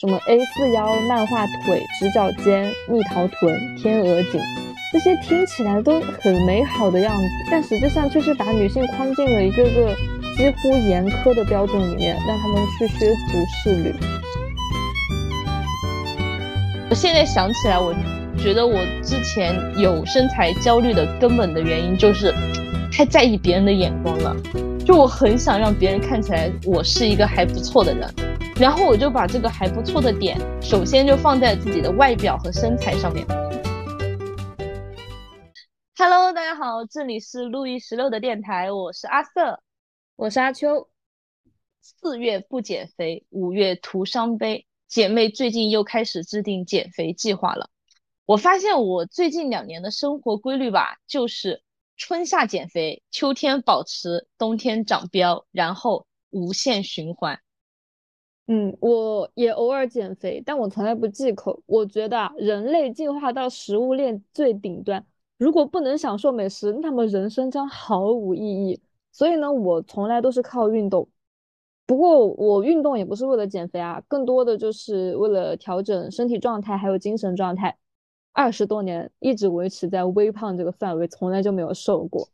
什么 A 四腰、漫画腿、直角肩、蜜桃臀、天鹅颈，这些听起来都很美好的样子，但实际上却是把女性框进了一个个几乎严苛的标准里面，让他们去削足适履。我现在想起来，我觉得我之前有身材焦虑的根本的原因就是太在意别人的眼光了，就我很想让别人看起来我是一个还不错的人。然后我就把这个还不错的点，首先就放在自己的外表和身材上面。Hello，大家好，这里是路易十六的电台，我是阿瑟，我是阿秋。四月不减肥，五月徒伤悲。姐妹最近又开始制定减肥计划了。我发现我最近两年的生活规律吧，就是春夏减肥，秋天保持，冬天长膘，然后无限循环。嗯，我也偶尔减肥，但我从来不忌口。我觉得，人类进化到食物链最顶端，如果不能享受美食，那么人生将毫无意义。所以呢，我从来都是靠运动。不过我运动也不是为了减肥啊，更多的就是为了调整身体状态还有精神状态。二十多年一直维持在微胖这个范围，从来就没有瘦过。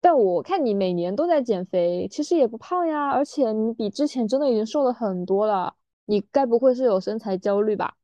但我看你每年都在减肥，其实也不胖呀，而且你比之前真的已经瘦了很多了。你该不会是有身材焦虑吧？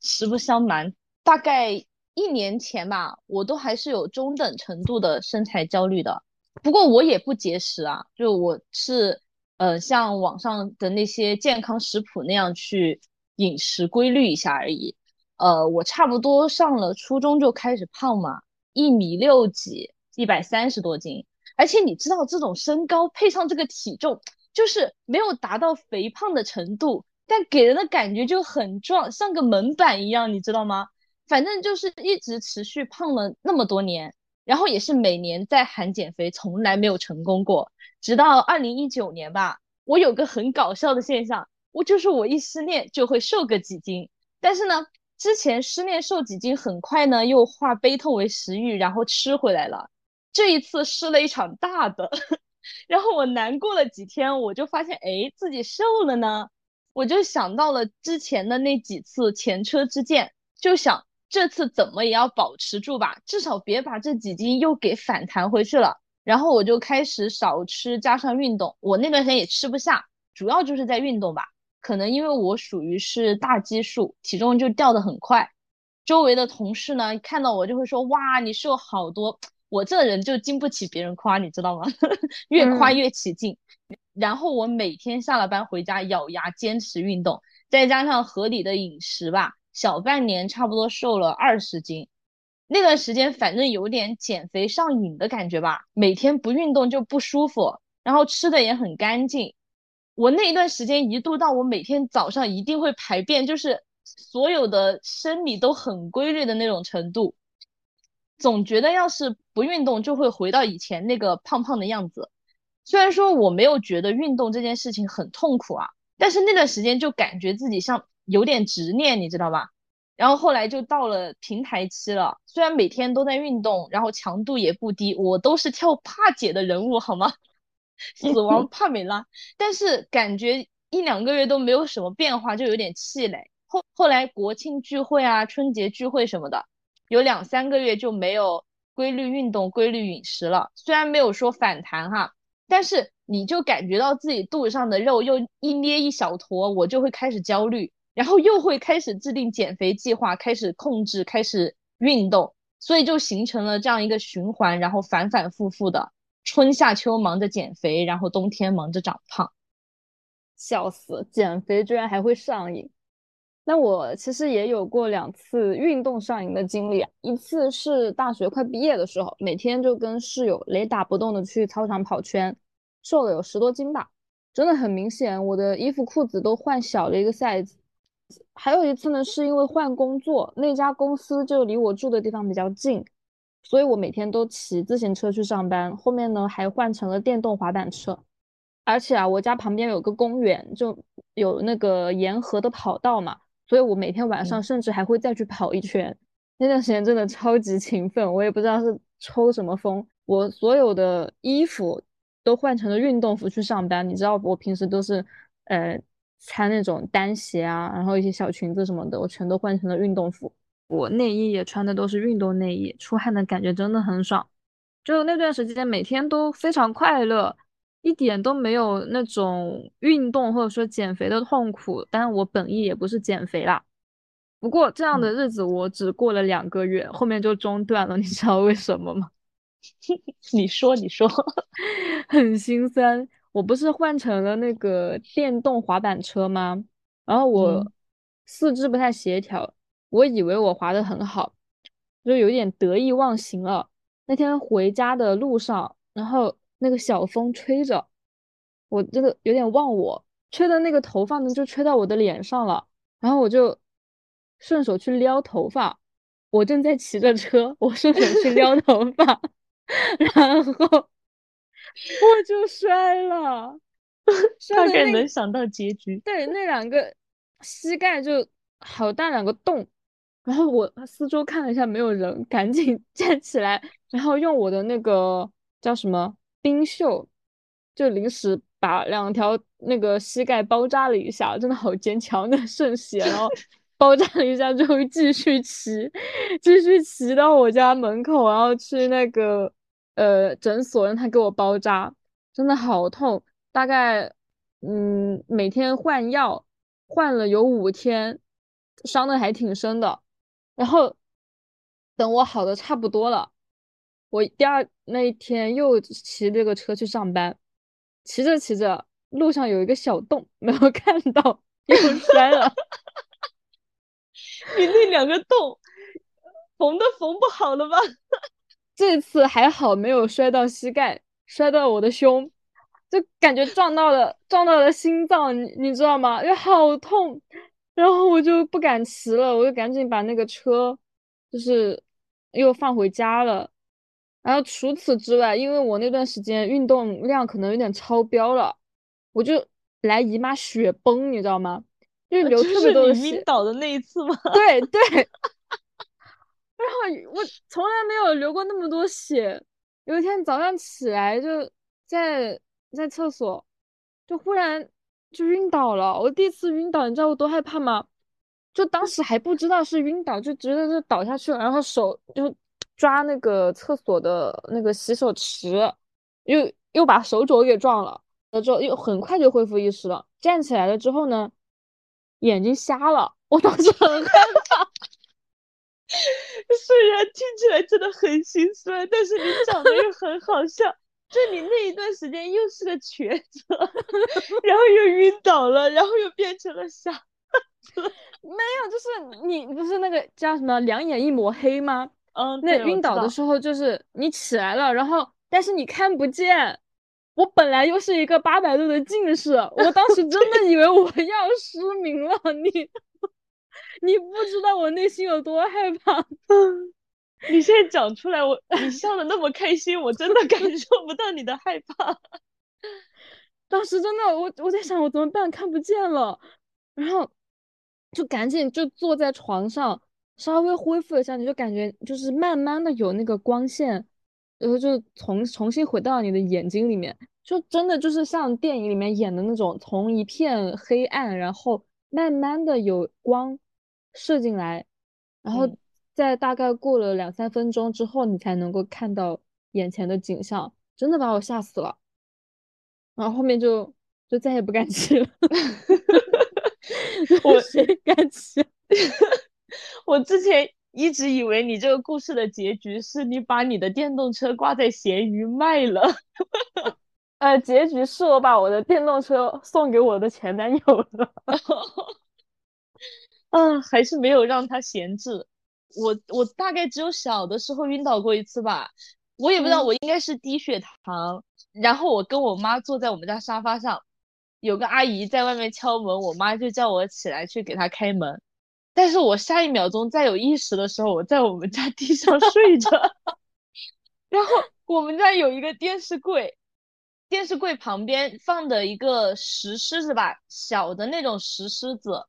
实不相瞒，大概一年前吧，我都还是有中等程度的身材焦虑的。不过我也不节食啊，就我是呃像网上的那些健康食谱那样去饮食规律一下而已。呃，我差不多上了初中就开始胖嘛，一米六几，一百三十多斤。而且你知道，这种身高配上这个体重，就是没有达到肥胖的程度，但给人的感觉就很壮，像个门板一样，你知道吗？反正就是一直持续胖了那么多年，然后也是每年在喊减肥，从来没有成功过。直到二零一九年吧，我有个很搞笑的现象，我就是我一失恋就会瘦个几斤，但是呢，之前失恋瘦几斤，很快呢又化悲痛为食欲，然后吃回来了。这一次失了一场大的，然后我难过了几天，我就发现，哎，自己瘦了呢。我就想到了之前的那几次前车之鉴，就想这次怎么也要保持住吧，至少别把这几斤又给反弹回去了。然后我就开始少吃，加上运动。我那段时间也吃不下，主要就是在运动吧。可能因为我属于是大基数，体重就掉的很快。周围的同事呢，看到我就会说，哇，你瘦好多。我这人就经不起别人夸，你知道吗？越夸越起劲。然后我每天下了班回家，咬牙坚持运动，再加上合理的饮食吧，小半年差不多瘦了二十斤。那段时间反正有点减肥上瘾的感觉吧，每天不运动就不舒服，然后吃的也很干净。我那一段时间一度到我每天早上一定会排便，就是所有的生理都很规律的那种程度。总觉得要是不运动就会回到以前那个胖胖的样子。虽然说我没有觉得运动这件事情很痛苦啊，但是那段时间就感觉自己像有点执念，你知道吧？然后后来就到了平台期了，虽然每天都在运动，然后强度也不低，我都是跳帕姐的人物好吗？死亡 帕梅拉，但是感觉一两个月都没有什么变化，就有点气馁。后后来国庆聚会啊、春节聚会什么的。有两三个月就没有规律运动、规律饮食了，虽然没有说反弹哈，但是你就感觉到自己肚子上的肉又一捏一小坨，我就会开始焦虑，然后又会开始制定减肥计划，开始控制，开始运动，所以就形成了这样一个循环，然后反反复复的，春夏秋忙着减肥，然后冬天忙着长胖，笑死，减肥居然还会上瘾。那我其实也有过两次运动上瘾的经历，一次是大学快毕业的时候，每天就跟室友雷打不动的去操场跑圈，瘦了有十多斤吧，真的很明显，我的衣服裤子都换小了一个 size。还有一次呢，是因为换工作，那家公司就离我住的地方比较近，所以我每天都骑自行车去上班，后面呢还换成了电动滑板车，而且啊，我家旁边有个公园，就有那个沿河的跑道嘛。所以我每天晚上甚至还会再去跑一圈，那段时间真的超级勤奋，我也不知道是抽什么风，我所有的衣服都换成了运动服去上班。你知道我平时都是，呃，穿那种单鞋啊，然后一些小裙子什么的，我全都换成了运动服。我内衣也穿的都是运动内衣，出汗的感觉真的很爽。就那段时间，每天都非常快乐，一点都没有那种运动或者说减肥的痛苦。但我本意也不是减肥啦。不过这样的日子我只过了两个月，后面就中断了。你知道为什么吗？你说，你说，很心酸。我不是换成了那个电动滑板车吗？然后我四肢不太协调，我以为我滑得很好，就有点得意忘形了。那天回家的路上，然后那个小风吹着，我真的有点忘我，吹的那个头发呢就吹到我的脸上了，然后我就顺手去撩头发。我正在骑着车，我顺手去撩头发，然后。我就摔了，大概能想到结局。对，那两个膝盖就好大两个洞，然后我四周看了一下没有人，赶紧 站起来，然后用我的那个叫什么冰袖，就临时把两条那个膝盖包扎了一下，真的好坚强，那渗血，然后包扎了一下之后继续骑，继续骑到我家门口，然后去那个。呃，诊所让他给我包扎，真的好痛，大概嗯每天换药，换了有五天，伤的还挺深的。然后等我好的差不多了，我第二那一天又骑这个车去上班，骑着骑着路上有一个小洞，没有看到，又摔了。你那两个洞缝都缝不好了吧？这次还好没有摔到膝盖，摔到我的胸，就感觉撞到了撞到了心脏，你你知道吗？又好痛，然后我就不敢骑了，我就赶紧把那个车就是又放回家了。然后除此之外，因为我那段时间运动量可能有点超标了，我就来姨妈血崩，你知道吗？就流特别多血。晕倒的那一次吗？对对。然后我从来没有流过那么多血。有一天早上起来就在在厕所，就忽然就晕倒了。我第一次晕倒，你知道我多害怕吗？就当时还不知道是晕倒，就觉得就倒下去了，然后手就抓那个厕所的那个洗手池，又又把手肘给撞了。了之后又很快就恢复意识了。站起来了之后呢，眼睛瞎了。我当时很害怕。虽然听起来真的很心酸，但是你长得又很好笑。就你那一段时间又是个瘸子，然后又晕倒了，然后又变成了傻子。没有，就是你不是那个叫什么两眼一抹黑吗？嗯，那晕倒的时候就是你起来了，然后但是你看不见。我本来又是一个八百度的近视，我当时真的以为我要失明了。你。你不知道我内心有多害怕。你现在讲出来，我你笑的那么开心，我真的感受不到你的害怕。当时真的，我我在想我怎么办，看不见了，然后就赶紧就坐在床上，稍微恢复一下，你就感觉就是慢慢的有那个光线，然后就重重新回到你的眼睛里面，就真的就是像电影里面演的那种，从一片黑暗，然后慢慢的有光。射进来，然后在大概过了两三分钟之后，你才能够看到眼前的景象，真的把我吓死了。然后后面就就再也不敢骑了。我 谁敢骑？我之前一直以为你这个故事的结局是你把你的电动车挂在闲鱼卖了。呃，结局是我把我的电动车送给我的前男友了。啊，还是没有让他闲置。我我大概只有小的时候晕倒过一次吧，我也不知道，我应该是低血糖。然后我跟我妈坐在我们家沙发上，有个阿姨在外面敲门，我妈就叫我起来去给她开门。但是我下一秒钟再有意识的时候，我在我们家地上睡着。然后我们家有一个电视柜，电视柜旁边放的一个石狮子吧，小的那种石狮子。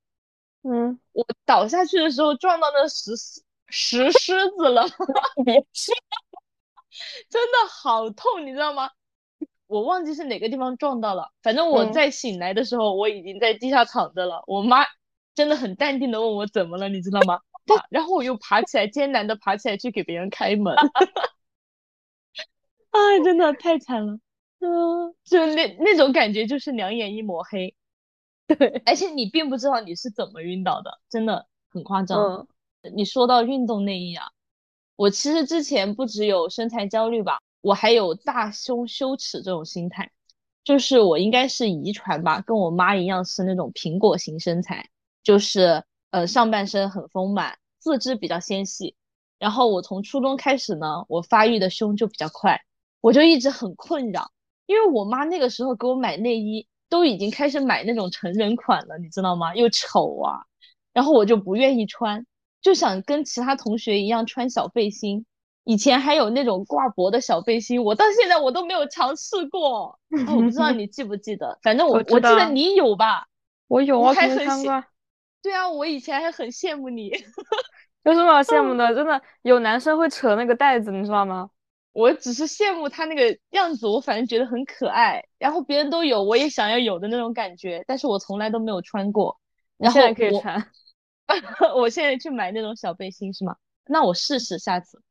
嗯，我倒下去的时候撞到那石石狮子了，别说，真的好痛，你知道吗？我忘记是哪个地方撞到了，反正我嗯在醒来的时候，我已经在地下躺着了。我妈真的很淡定的问我怎么了，你知道吗？然后我又爬起来，艰难的爬起来去给别人开门。哎，真的太惨了，嗯，就那那种感觉，就是两眼一抹黑，对，而且你并不知道你是怎么晕倒的，真的很夸张。嗯你说到运动内衣啊，我其实之前不只有身材焦虑吧，我还有大胸羞耻这种心态，就是我应该是遗传吧，跟我妈一样是那种苹果型身材，就是呃上半身很丰满，四肢比较纤细。然后我从初中开始呢，我发育的胸就比较快，我就一直很困扰，因为我妈那个时候给我买内衣都已经开始买那种成人款了，你知道吗？又丑啊，然后我就不愿意穿。就想跟其他同学一样穿小背心，以前还有那种挂脖的小背心，我到现在我都没有尝试过。啊，我不知道你记不记得，反正我我我记得你有吧？我有啊，我还肯定很羡穿。对啊，我以前还很羡慕你。有什么好羡慕的？真的有男生会扯那个带子，你知道吗？我只是羡慕他那个样子，我反正觉得很可爱，然后别人都有，我也想要有的那种感觉，但是我从来都没有穿过。然后现在可以穿。我现在去买那种小背心是吗？那我试试下次。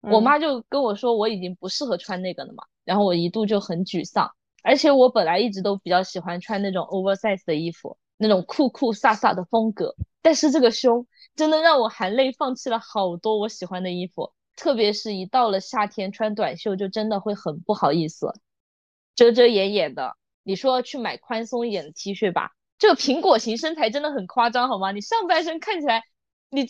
我嗯妈就跟我说我已经不适合穿那个了嘛，然后我一度就很沮丧。而且我本来一直都比较喜欢穿那种 oversize 的衣服，那种酷酷飒飒的风格。但是这个胸真的让我含泪放弃了好多我喜欢的衣服，特别是一到了夏天穿短袖就真的会很不好意思，遮遮掩掩的。你说去买宽松一点的 T 恤吧，这个苹果型身材真的很夸张好吗？你上半身看起来你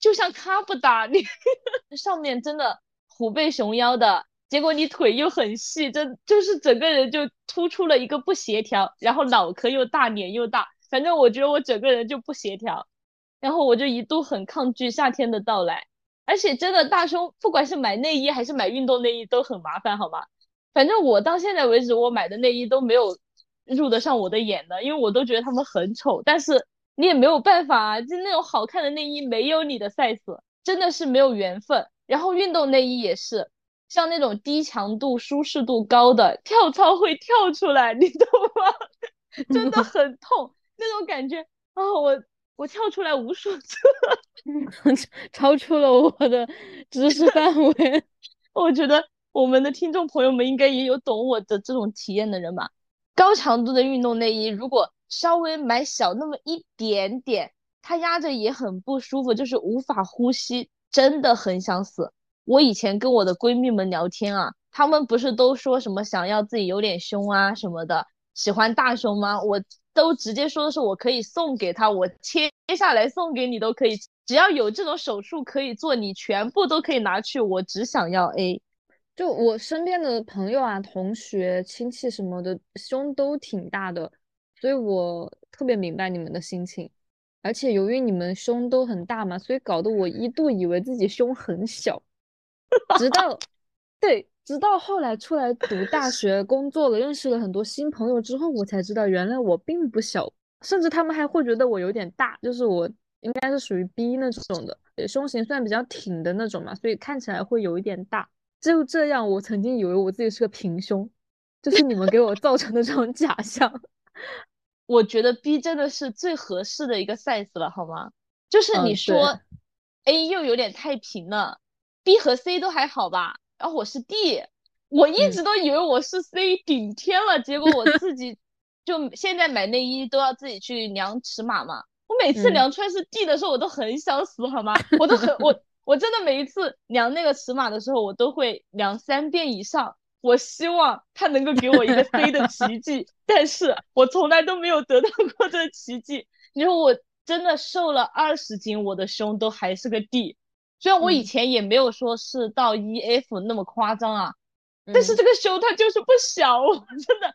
就像卡布达，你 上面真的虎背熊腰的，结果你腿又很细，真就是整个人就突出了一个不协调，然后脑壳又大，脸又大，反正我觉得我整个人就不协调，然后我就一度很抗拒夏天的到来，而且真的大胸，不管是买内衣还是买运动内衣都很麻烦，好吗？反正我到现在为止，我买的内衣都没有入得上我的眼的，因为我都觉得他们很丑，但是你也没有办法啊，就那种好看的内衣没有你的 size，真的是没有缘分。然后运动内衣也是，像那种低强度、舒适度高的，跳操会跳出来，你懂吗？真的很痛，那种感觉啊，我我跳出来无数次，超出了我的知识范围。我觉得我们的听众朋友们应该也有懂我的这种体验的人吧。高强度的运动内衣，如果稍微买小那么一点点，它压着也很不舒服，就是无法呼吸，真的很想死。我以前跟我的闺蜜们聊天啊，她们不是都说什么想要自己有点胸啊什么的，喜欢大胸吗？我都直接说的是我可以送给她，我切接下来送给你都可以，只要有这种手术可以做，你全部都可以拿去，我只想要 A。就我身边的朋友啊、同学、亲戚什么的，胸都挺大的，所以我特别明白你们的心情。而且由于你们胸都很大嘛，所以搞得我一度以为自己胸很小，直到，对，直到后来出来读大学、工作了，认识了很多新朋友之后，我才知道原来我并不小，甚至他们还会觉得我有点大，就是我应该是属于 B 那种的，胸型算比较挺的那种嘛，所以看起来会有一点大。就这样，我曾经以为我自己是个平胸，就是你们给我造成的这种假象。我觉得 B 真的是最合适的一个 size 了，好吗？就是嗯你说 A 又有点太平了，B 和 C 都还好吧，然后我是 D，我一嗯直都以为我是 C 顶天了，结果我自己 就现在买内衣都要自己去量尺码嘛，我每次嗯量出来是 D 的时候，我都很想死，好吗？我都很 我我真的每一次量那个尺码的时候，我都会量三遍以上。我希望它能够给我一个 C 的奇迹，但是我从来都没有得到过这个奇迹。你说我真的瘦了二十斤，我的胸都还是个 D，虽然我以嗯前也没有说是到 EF 那么夸张啊，但是嗯这个胸它就是不小，我真的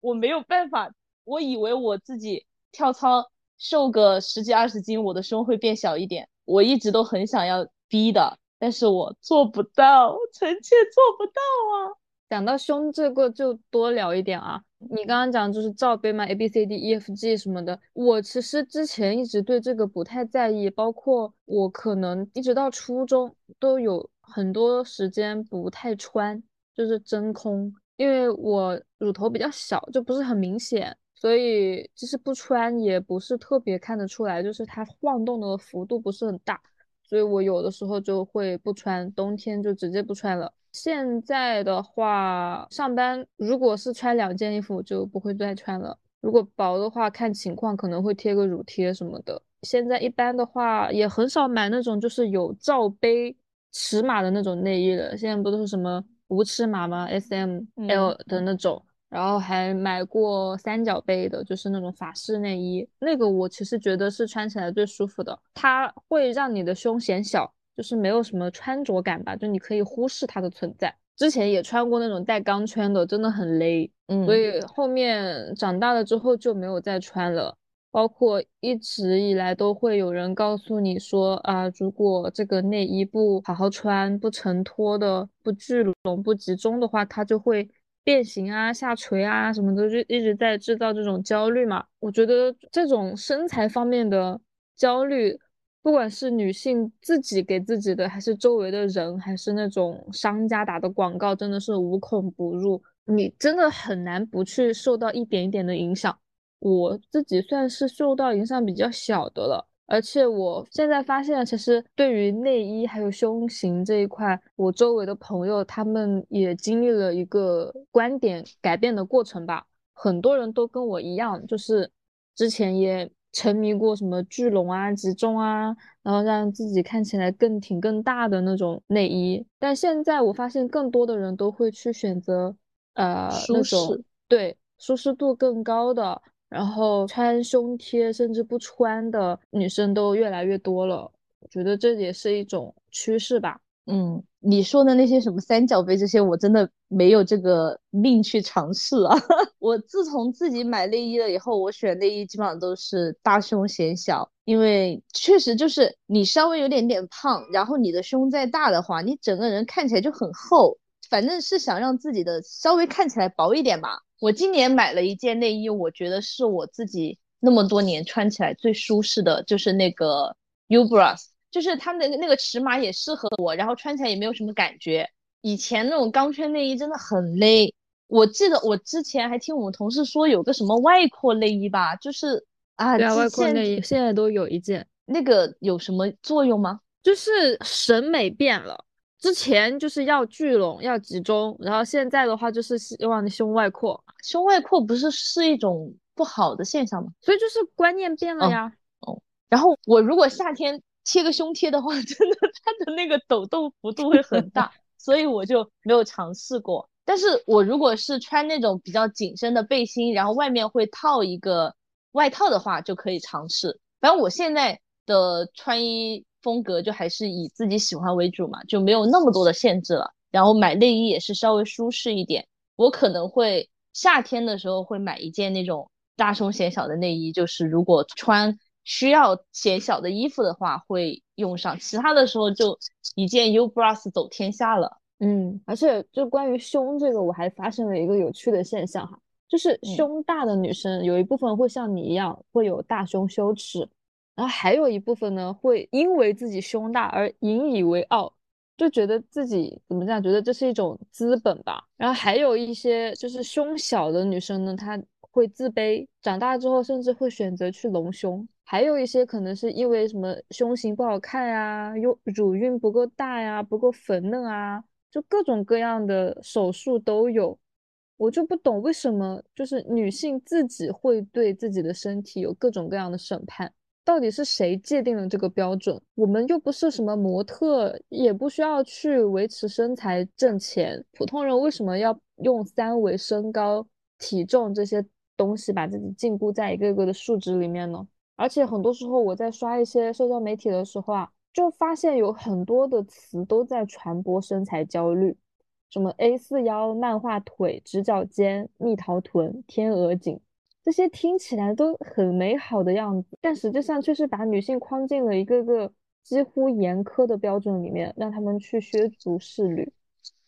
我没有办法。我以为我自己跳操瘦个十几二十斤，我的胸会变小一点，我一直都很想要 B 的，但是我做不到，臣妾做不到啊。讲到胸这个就多聊一点啊。你刚刚讲就是罩杯嘛，A B C D E F G 什么的，我其实之前一直对这个不太在意，包括我可能一直到初中都有很多时间不太穿，就是真空，因为我乳头比较小，就不是很明显，所以即使不穿也不是特别看得出来，就是它晃动的幅度不是很大，所以我有的时候就会不穿，冬天就直接不穿了。现在的话，上班如果是穿两件衣服就不会再穿了，如果薄的话看情况可能会贴个乳贴什么的。现在一般的话也很少买那种就是有罩杯尺码的那种内衣了，现在不都是什么？无尺码吗？S M L 的那种，然后还买过三角杯的，就是那种法式内衣。那个我其实觉得是穿起来最舒服的，它会让你的胸显小，就是没有什么穿着感吧，就你可以忽视它的存在。之前也穿过那种带钢圈的，真的很勒，嗯，所以后面长大了之后就没有再穿了。包括一直以来都会有人告诉你说啊，如果这个内衣不好好穿、不承托的、不聚拢、不集中的话，它就会变形啊、下垂啊什么的，就一直在制造这种焦虑嘛。我觉得这种身材方面的焦虑，不管是女性自己给自己的，还是周围的人，还是那种商家打的广告，真的是无孔不入，你真的很难不去受到一点一点的影响。我自己算是受到影响比较小的了，而且我现在发现，其实对于内衣还有胸型这一块，我周围的朋友他们也经历了一个观点改变的过程吧。很多人都跟我一样，就是之前也沉迷过什么聚拢啊、集中啊，然后让自己看起来更挺、更大的那种内衣。但现在我发现，更多的人都会去选择呃那种，对舒适度更高的。然后穿胸贴甚至不穿的女生都越来越多了，觉得这也是一种趋势吧。嗯，你说的那些什么三角杯这些，我真的没有这个命去尝试啊。我自从自己买内衣了以后，我选内衣基本上都是大胸显小，因为确实就是你稍微有点点胖，然后你的胸再大的话，你整个人看起来就很厚。反正是想让自己的稍微看起来薄一点吧。我今年买了一件内衣，我觉得是我自己那么多年穿起来最舒适的，就是那个 Ubras，就是它的那个尺码也适合我，然后穿起来也没有什么感觉。以前那种钢圈内衣真的很勒，我记得我之前还听我们同事说有个什么外扩内衣吧，就是啊，对啊，外扩内衣现在都有一件，那个有什么作用吗？就是审美变了。之前就是要聚拢要集中，然后现在的话就是希望你胸外扩，胸外扩不是是一种不好的现象吗？所以就是观念变了呀。哦，然后我如果夏天贴个胸贴的话，真的它的那个抖动幅度会很大，所以我就没有尝试过。但是我如果是穿那种比较紧身的背心，然后外面会套一个外套的话，就可以尝试。反正我现在的穿衣。风格就还是以自己喜欢为主嘛，就没有那么多的限制了。然后买内衣也是稍微舒适一点。我可能会夏天的时候会买一件那种大胸显小的内衣，就是如果穿需要显小的衣服的话会用上。其他的时候就一件 Ubras 走天下了。嗯，而且就关于胸这个，我还发现了一个有趣的现象哈，就是胸大的女生有一部分会像你一样会有大胸羞耻。然后还有一部分呢，会因为自己胸大而引以为傲，就觉得自己怎么讲，觉得这是一种资本吧。然后还有一些就是胸小的女生呢，她会自卑，长大之后甚至会选择去隆胸。还有一些可能是因为什么胸型不好看呀，又乳晕不够大呀，不够粉嫩啊，就各种各样的手术都有。我就不懂为什么就是女性自己会对自己的身体有各种各样的审判。到底是谁界定了这个标准？我们又不是什么模特，也不需要去维持身材挣钱。普通人为什么要用三维身高、体重这些东西把自己禁锢在一个个的数值里面呢？而且很多时候我在刷一些社交媒体的时候啊，就发现有很多的词都在传播身材焦虑，什么 A 四腰、漫画腿、直角肩、蜜桃臀、天鹅颈。这些听起来都很美好的样子，但实际上却是把女性框进了一个个几乎严苛的标准里面，让他们去削足适履。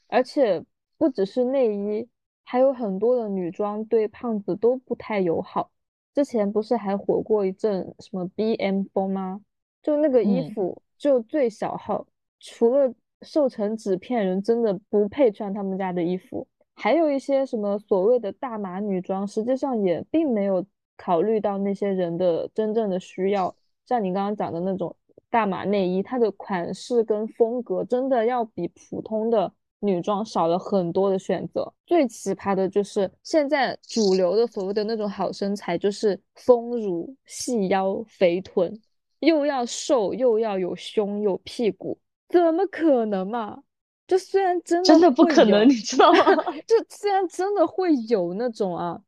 而且不只是内衣，还有很多的女装对胖子都不太友好。之前不是还火过一阵什么 BM 风吗？就那个衣服就最小号，除了瘦成纸片人，真的不配穿他们家的衣服。还有一些什么所谓的大码女装，实际上也并没有考虑到那些人的真正的需要。像你刚刚讲的那种大码内衣，它的款式跟风格真的要比普通的女装少了很多的选择。最奇葩的就是现在主流的所谓的那种好身材，就是丰乳、细腰、肥臀，又要瘦又要有胸有屁股，怎么可能嘛？就虽然真的真的不可能，你知道吗？就虽然真的会有那种啊，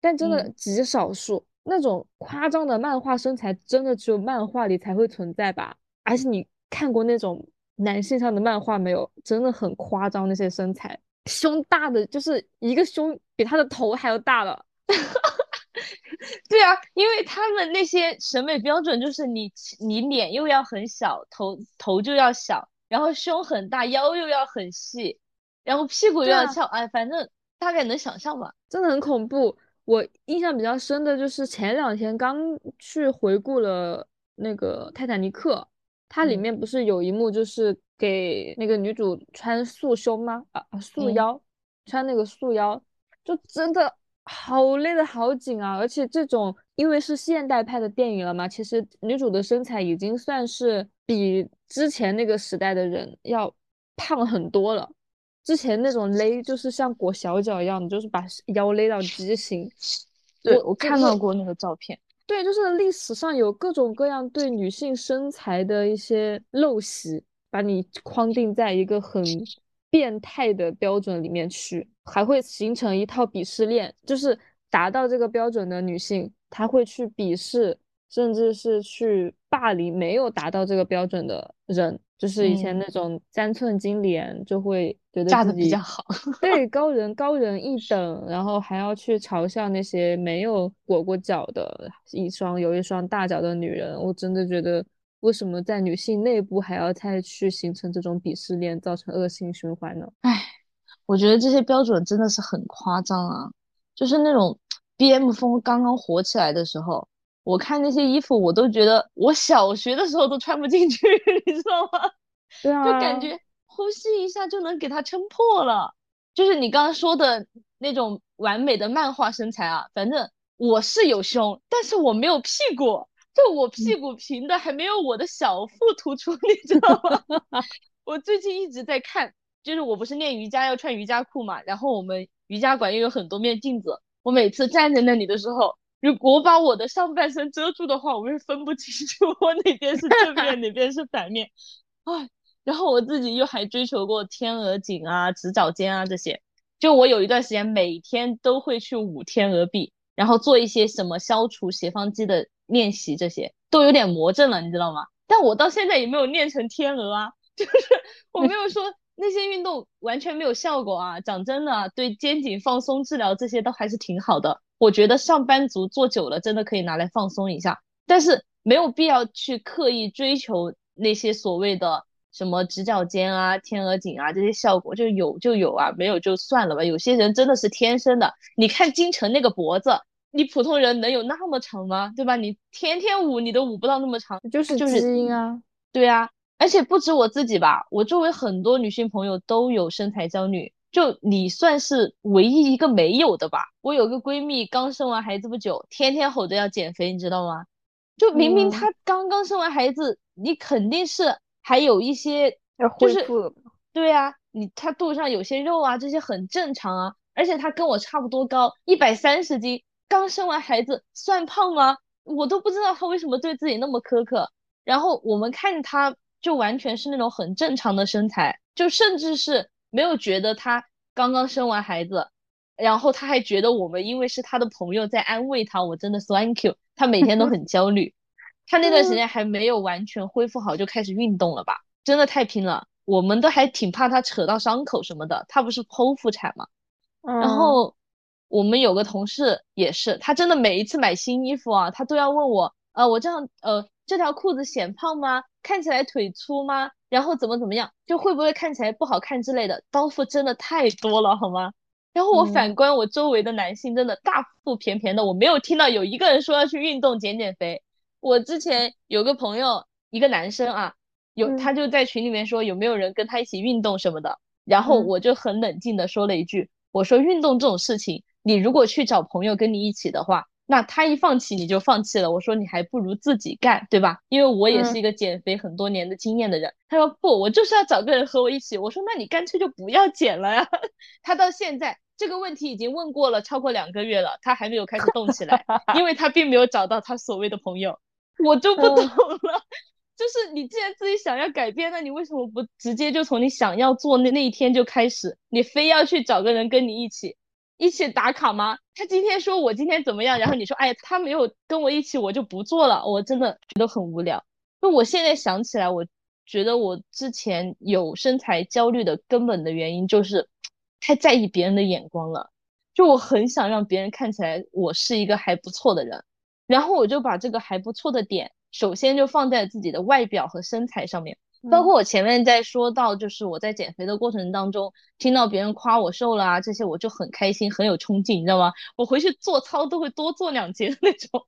但真的极少数。那种夸张的漫画身材，真的只有漫画里才会存在吧？而且你看过那种男性上的漫画没有？真的很夸张，那些身材，胸大的就是一个胸比他的头还要大了。对啊，因为他们那些审美标准就是你你脸又要很小，头头就要小。然后胸很大，腰又要很细，然后屁股又要翘，哎，反正大概能想象吧，真的很恐怖。我印象比较深的就是前两天刚去回顾了那个《泰坦尼克》，它里面不是有一幕就是给那个女主穿束胸吗？啊啊，束腰，穿那个束腰，就真的好勒的好紧啊！而且这种因为是现代派的电影了嘛，其实女主的身材已经算是比。之前那个时代的人要胖很多了，之前那种勒就是像裹小脚一样，就是把腰勒到畸形。对我看到过那个照片。对，就是历史上有各种各样对女性身材的一些陋习，把你框定在一个很变态的标准里面去，还会形成一套鄙视链，就是达到这个标准的女性，她会去鄙视。甚至是去霸凌没有达到这个标准的人，就是以前那种三寸金莲，就会觉得自己比较好，对 高人高人一等，然后还要去嘲笑那些没有裹过脚的一双有一双大脚的女人。我真的觉得，为什么在女性内部还要再去形成这种鄙视链，造成恶性循环呢？唉，我觉得这些标准真的是很夸张啊！就是那种 B M 风刚刚火起来的时候。我看那些衣服，我都觉得我小学的时候都穿不进去，你知道吗？对啊，就感觉呼吸一下就能给它撑破了。就是你刚刚说的那种完美的漫画身材啊，反正我是有胸，但是我没有屁股，就我屁股平的还没有我的小腹突出，你知道吗？我最近一直在看，就是我不是练瑜伽要穿瑜伽裤嘛，然后我们瑜伽馆又有很多面镜子，我每次站在那里的时候。如果把我的上半身遮住的话，我会分不清 楚我哪边是正面，哪边是反面。哎，然后我自己又还追求过天鹅颈啊、直角肩啊这些。就我有一段时间每天都会去捂天鹅臂，然后做一些什么消除斜方肌的练习，这些都有点魔怔了，你知道吗？但我到现在也没有练成天鹅啊，就是我没有说那些运动完全没有效果啊。讲真的，对肩颈放松治疗这些都还是挺好的。我觉得上班族坐久了，真的可以拿来放松一下，但是没有必要去刻意追求那些所谓的什么直角肩啊、天鹅颈啊这些效果，就有就有啊，没有就算了吧。有些人真的是天生的，你看金晨那个脖子，你普通人能有那么长吗？对吧？你天天舞，你都舞不到那么长，就是就是基因啊。对啊，而且不止我自己吧，我周围很多女性朋友都有身材焦虑。就你算是唯一一个没有的吧。我有个闺蜜刚生完孩子不久，天天吼着要减肥，你知道吗？就明明她刚刚生完孩子，你肯定是还有一些要恢复。对啊，你她肚子上有些肉啊，这些很正常啊。而且她跟我差不多高，一百三十斤，刚生完孩子算胖吗？我都不知道她为什么对自己那么苛刻。然后我们看她就完全是那种很正常的身材，就甚至是。没有觉得他刚刚生完孩子，然后他还觉得我们因为是他的朋友在安慰他，我真的 thank you。他每天都很 焦虑，他那段时间还没有完全恢复好就开始运动了吧？真的太拼了，我们都还挺怕他扯到伤口什么的。他不是剖腹产嘛，然后我们有个同事也是，他真的每一次买新衣服啊，他都要问我，呃，我这样，呃，这条裤子显胖吗？看起来腿粗吗？然后怎么怎么样，就会不会看起来不好看之类的，包袱真的太多了，好吗？然后我反观我周围的男性，真的大腹便便的，我没有听到有一个人说要去运动减减肥。我之前有个朋友，一个男生啊，有他就在群里面说有没有人跟他一起运动什么的，然后我就很冷静的说了一句，我说运动这种事情，你如果去找朋友跟你一起的话，那他一放弃你就放弃了。我说你还不如自己干，对吧？因为我也是一个减肥很多年的经验的人。他说不，我就是要找个人和我一起。我说那你干脆就不要减了呀。他到现在这个问题已经问过了超过两个月了，他还没有开始动起来，因为他并没有找到他所谓的朋友。我就不懂了。就是你既然自己想要改变，那你为什么不直接就从你想要做那那一天就开始？你非要去找个人跟你一起一起打卡吗？他今天说我今天怎么样，然后你说哎他没有跟我一起，我就不做了。我真的觉得很无聊。那我现在想起来，我觉得我之前有身材焦虑的根本的原因就是太在意别人的眼光了。就我很想让别人看起来我是一个还不错的人，然后我就把这个还不错的点。首先就放在自己的外表和身材上面，包括我前面在说到，就是我在减肥的过程当中，听到别人夸我瘦了啊，这些我就很开心，很有冲劲，你知道吗？我回去做操都会多做两节的那种。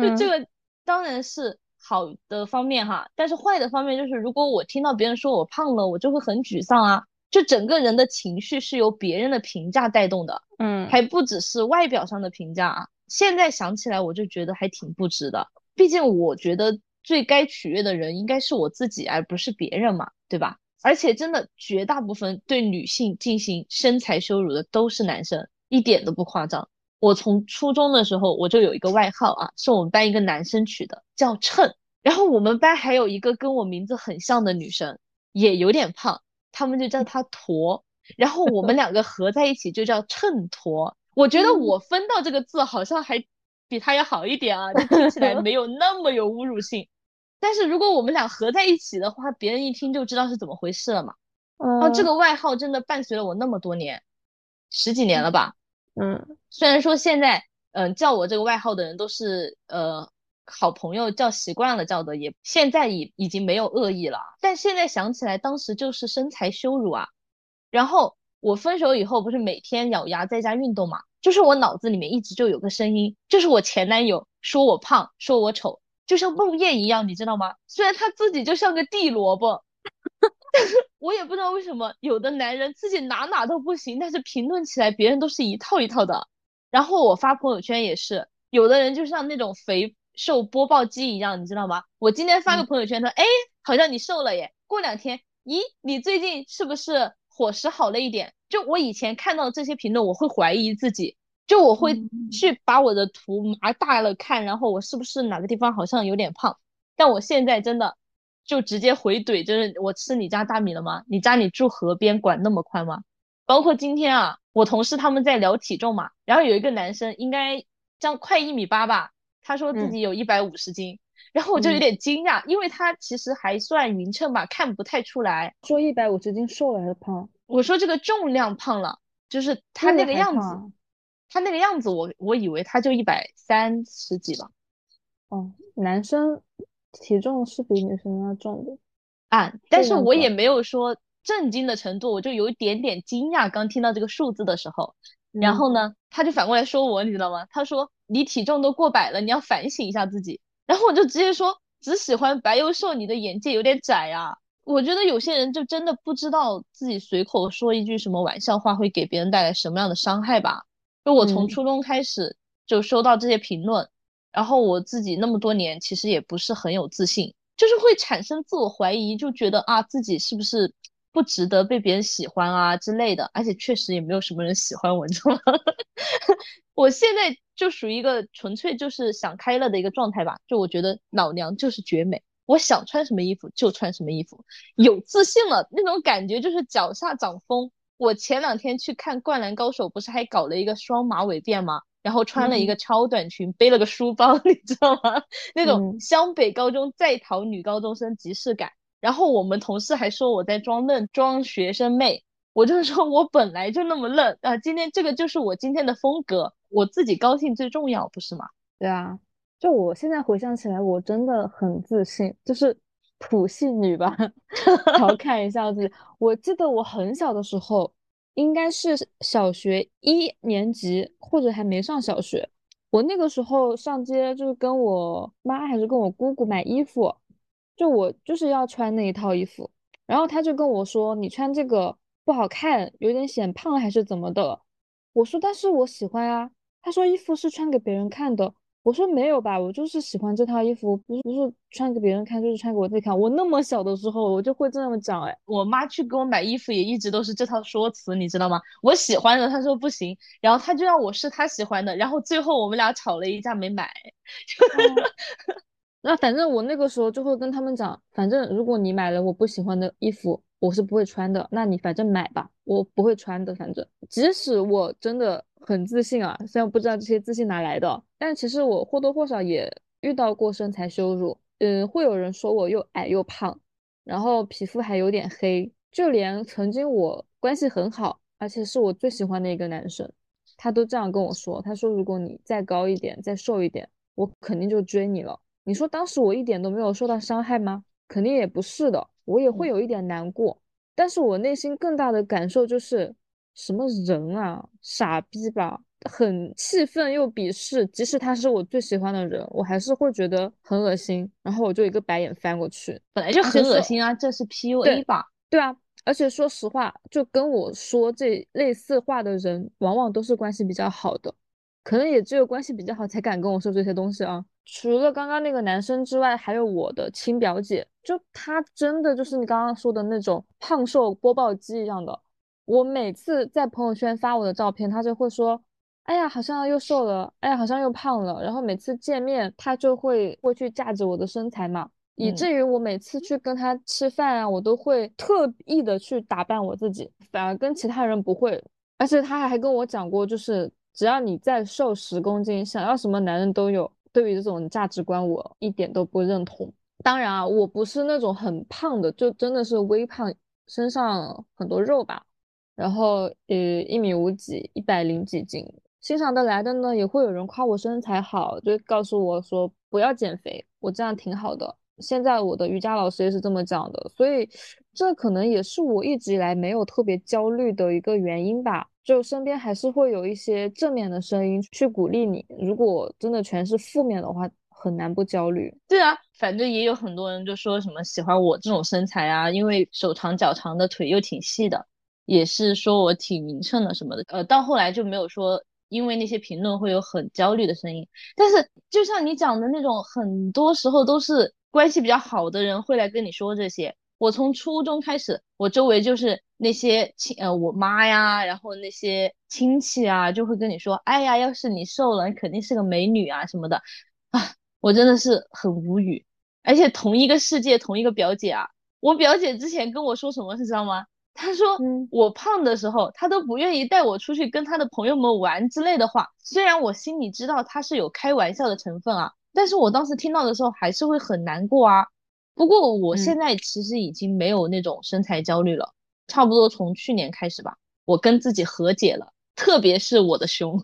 就这个当然是好的方面哈，但是坏的方面就是，如果我听到别人说我胖了，我就会很沮丧啊，就整个人的情绪是由别人的评价带动的，嗯，还不只是外表上的评价啊。现在想起来，我就觉得还挺不值的。毕竟我觉得最该取悦的人应该是我自己，而不是别人嘛，对吧？而且真的绝大部分对女性进行身材羞辱的都是男生，一点都不夸张。我从初中的时候我就有一个外号啊，是我们班一个男生取的，叫秤。然后我们班还有一个跟我名字很像的女生，也有点胖，他们就叫她驼。然后我们两个合在一起就叫秤驼。我觉得我分到这个字好像还。比他要好一点啊，就听起来没有那么有侮辱性。但是如果我们俩合在一起的话，别人一听就知道是怎么回事了嘛。哦，这个外号真的伴随了我那么多年，十几年了吧？嗯，虽然说现在，嗯，叫我这个外号的人都是呃好朋友，叫习惯了叫的，也现在已已经没有恶意了。但现在想起来，当时就是身材羞辱啊。然后我分手以后，不是每天咬牙在家运动嘛？就是我脑子里面一直就有个声音，就是我前男友说我胖，说我丑，就像梦魇一样，你知道吗？虽然他自己就像个地萝卜，但是我也不知道为什么有的男人自己哪哪都不行，但是评论起来别人都是一套一套的。然后我发朋友圈也是，有的人就像那种肥瘦播报机一样，你知道吗？我今天发个朋友圈说，哎，好像你瘦了耶。过两天，咦，你最近是不是伙食好了一点？就我以前看到这些评论，我会怀疑自己，就我会去把我的图拿大了看，然后我是不是哪个地方好像有点胖？但我现在真的就直接回怼，就是我吃你家大米了吗？你家里住河边，管那么宽吗？包括今天啊，我同事他们在聊体重嘛，然后有一个男生应该将快一米八吧，他说自己有一百五十斤，然后我就有点惊讶，因为他其实还算匀称吧，看不太出来。说一百五十斤瘦了还是胖？我说这个重量胖了，就是他那个样子，他那个样子，我我以为他就一百三十几吧。哦，男生体重是比女生要重的啊，但是我也没有说震惊的程度，我就有一点点惊讶。刚听到这个数字的时候，然后呢，他就反过来说我，你知道吗？他说你体重都过百了，你要反省一下自己。然后我就直接说，只喜欢白又瘦，你的眼界有点窄啊。我觉得有些人就真的不知道自己随口说一句什么玩笑话会给别人带来什么样的伤害吧。就我从初中开始就收到这些评论，然后我自己那么多年其实也不是很有自信，就是会产生自我怀疑，就觉得啊自己是不是不值得被别人喜欢啊之类的。而且确实也没有什么人喜欢我，你知道吗？我现在就属于一个纯粹就是想开了的一个状态吧。就我觉得老娘就是绝美。我想穿什么衣服就穿什么衣服，有自信了那种感觉就是脚下长风。我前两天去看《灌篮高手》，不是还搞了一个双马尾辫吗？然后穿了一个超短裙，背了个书包，你知道吗？那种湘北高中在逃女高中生即视感。然后我们同事还说我在装嫩，装学生妹。我就是说我本来就那么嫩啊，今天这个就是我今天的风格，我自己高兴最重要，不是吗？对啊。就我现在回想起来，我真的很自信，就是土系女吧，调侃一下自己。我记得我很小的时候，应该是小学一年级或者还没上小学，我那个时候上街就是跟我妈还是跟我姑姑买衣服，就我就是要穿那一套衣服，然后他就跟我说：“你穿这个不好看，有点显胖还是怎么的。”我说但是我喜欢啊。他说衣服是穿给别人看的。我说没有吧，我就是喜欢这套衣服，不是不是穿给别人看，就是穿给我自己看。我那么小的时候，我就会这么讲。哎，我妈去给我买衣服也一直都是这套说辞，你知道吗？我喜欢的，她说不行，然后她就让我试她喜欢的，然后最后我们俩吵了一架没买。那反正我那个时候就会跟他们讲，反正如果你买了我不喜欢的衣服，我是不会穿的。那你反正买吧，我不会穿的。反正即使我真的很自信啊，虽然不知道这些自信哪来的，但其实我或多或少也遇到过身材羞辱。嗯，会有人说我又矮又胖，然后皮肤还有点黑。就连曾经我关系很好，而且是我最喜欢的一个男生，他都这样跟我说。他说如果你再高一点，再瘦一点，我肯定就追你了。你说当时我一点都没有受到伤害吗？肯定也不是的，我也会有一点难过。但是我内心更大的感受就是，什么人啊，傻逼吧，很气愤又鄙视。即使他是我最喜欢的人，我还是会觉得很恶心。然后我就一个白眼翻过去，本来就很恶心啊，这是 PUA 吧？对啊，而且说实话，就跟我说这类似话的人，往往都是关系比较好的，可能也只有关系比较好才敢跟我说这些东西啊。除了刚刚那个男生之外，还有我的亲表姐，就她真的就是你刚刚说的那种胖瘦播报机一样的。我每次在朋友圈发我的照片，他就会说：“哎呀，好像又瘦了，哎呀，好像又胖了。”然后每次见面，他就会会去架着我的身材嘛，以至于我每次去跟他吃饭啊，我都会特意的去打扮我自己，反而跟其他人不会。而且他还跟我讲过，就是只要你再瘦十公斤，想要什么男人都有。对于这种价值观，我一点都不认同。当然啊，我不是那种很胖的，就真的是微胖，身上很多肉吧。然后呃，一米五几，一百零几斤。欣赏的来的呢，也会有人夸我身材好，就告诉我说不要减肥，我这样挺好的。现在我的瑜伽老师也是这么讲的，所以这可能也是我一直以来没有特别焦虑的一个原因吧。就身边还是会有一些正面的声音去鼓励你。如果真的全是负面的话，很难不焦虑。对啊，反正也有很多人就说什么喜欢我这种身材啊，因为手长脚长的腿又挺细的，也是说我挺匀称的什么的。呃，到后来就没有说因为那些评论会有很焦虑的声音。但是就像你讲的那种，很多时候都是关系比较好的人会来跟你说这些。我从初中开始，我周围就是那些亲呃我妈呀，然后那些亲戚啊，就会跟你说，哎呀，要是你瘦了，你肯定是个美女啊什么的，啊，我真的是很无语。而且同一个世界，同一个表姐啊，我表姐之前跟我说什么，你知道吗？她说我胖的时候，他都不愿意带我出去跟他的朋友们玩之类的话。虽然我心里知道他是有开玩笑的成分啊，但是我当时听到的时候还是会很难过啊。不过我现在其实已经没有那种身材焦虑了，差不多从去年开始吧，我跟自己和解了，特别是我的胸，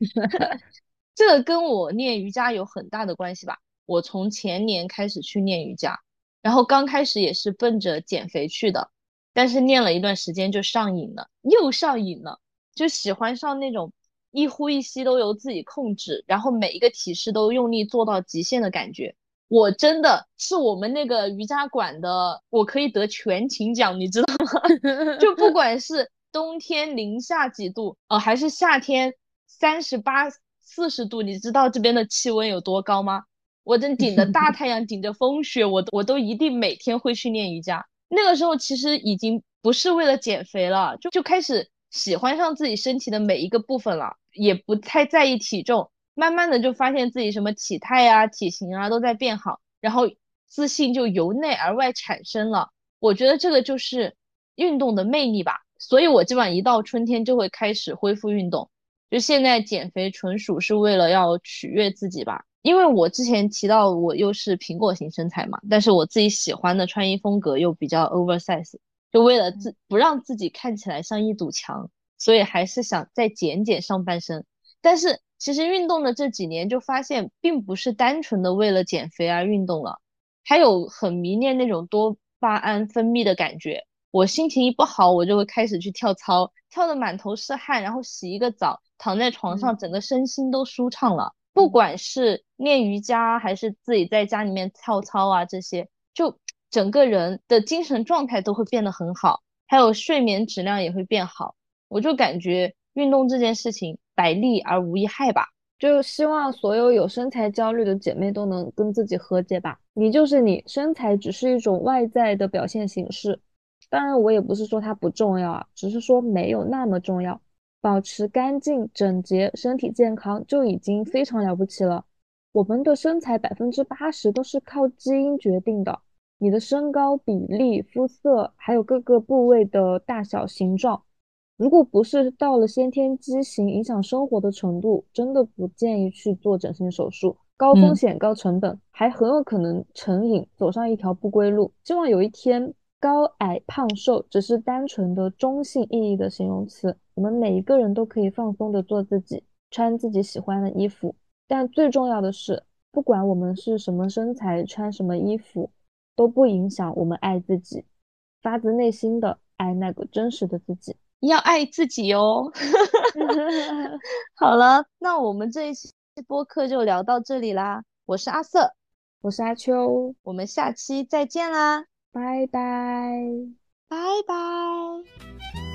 这个跟我练瑜伽有很大的关系吧。我从前年开始去练瑜伽，然后刚开始也是奔着减肥去的，但是练了一段时间就上瘾了，又上瘾了，就喜欢上那种一呼一吸都由自己控制，然后每一个体式都用力做到极限的感觉。我真的是我们那个瑜伽馆的，我可以得全勤奖，你知道吗？就不管 是冬天零下几度，呃，还是夏天三十八、四十度，你知道这边的气温有多高吗？我真顶着大太阳，顶着风雪，我我都一定每天会去练瑜伽。那个时候其实已经不是为了减肥了，就就开始喜欢上自己身体的每一个部分了，也不太在意体重。慢慢的就发现自己什么体态啊、体型啊都在变好，然后自信就由内而外产生了。我觉得这个就是运动的魅力吧。所以我基本上一到春天就会开始恢复运动。就现在减肥纯属是为了要取悦自己吧。因为我之前提到我又是苹果型身材嘛，但是我自己喜欢的穿衣风格又比较 oversize，就为了自不让自己看起来像一堵墙，所以还是想再减减上半身。但是。其实运动的这几年就发现，并不是单纯的为了减肥而运动了，还有很迷恋那种多巴胺分泌的感觉。我心情一不好，我就会开始去跳操，跳得满头是汗，然后洗一个澡，躺在床上，整个身心都舒畅了。不管是练瑜伽，还是自己在家里面跳操啊，这些，就整个人的精神状态都会变得很好，还有睡眠质量也会变好。我就感觉。运动这件事情百利而无一害吧。就希望所有有身材焦虑的姐妹都能跟自己和解吧。你就是你，身材只是一种外在的表现形式。当然，我也不是说它不重要啊，只是说没有那么重要。保持干净整洁、身体健康就已经非常了不起了。我们的身材百分之八十都是靠基因决定的，你的身高比例、肤色，还有各个部位的大小、形状。如果不是到了先天畸形影响生活的程度，真的不建议去做整形手术，高风险高成本，还很有可能成瘾，走上一条不归路。希望有一天，高矮胖瘦只是单纯的中性意义的形容词，我们每一个人都可以放松的做自己，穿自己喜欢的衣服。但最重要的是，不管我们是什么身材，穿什么衣服，都不影响我们爱自己，发自内心的爱那个真实的自己。要爱自己哦。好了，那我们这一期播客就聊到这里啦。我是阿瑟，我是阿秋，我们下期再见啦，拜拜，拜拜。